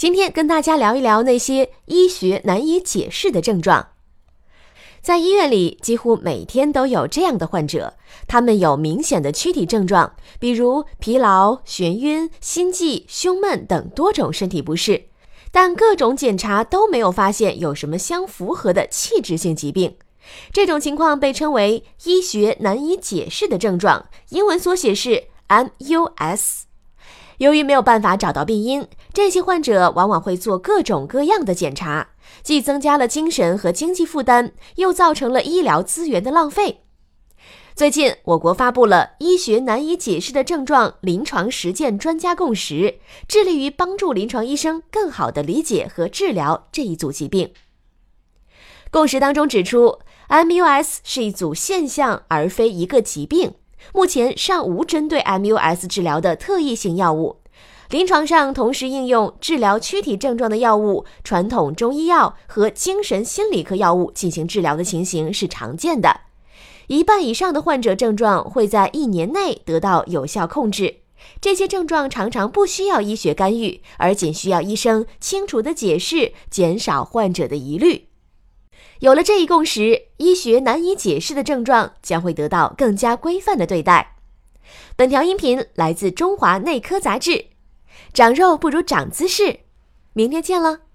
今天跟大家聊一聊那些医学难以解释的症状。在医院里，几乎每天都有这样的患者，他们有明显的躯体症状，比如疲劳、眩晕、心悸、胸闷等多种身体不适，但各种检查都没有发现有什么相符合的器质性疾病。这种情况被称为医学难以解释的症状，英文缩写是 MUS。由于没有办法找到病因，这些患者往往会做各种各样的检查，既增加了精神和经济负担，又造成了医疗资源的浪费。最近，我国发布了《医学难以解释的症状临床实践专家共识》，致力于帮助临床医生更好地理解和治疗这一组疾病。共识当中指出，MUS 是一组现象，而非一个疾病。目前尚无针对 MUS 治疗的特异性药物，临床上同时应用治疗躯体症状的药物、传统中医药和精神心理科药物进行治疗的情形是常见的。一半以上的患者症状会在一年内得到有效控制，这些症状常常不需要医学干预，而仅需要医生清楚的解释，减少患者的疑虑。有了这一共识，医学难以解释的症状将会得到更加规范的对待。本条音频来自《中华内科杂志》，长肉不如长姿势。明天见了。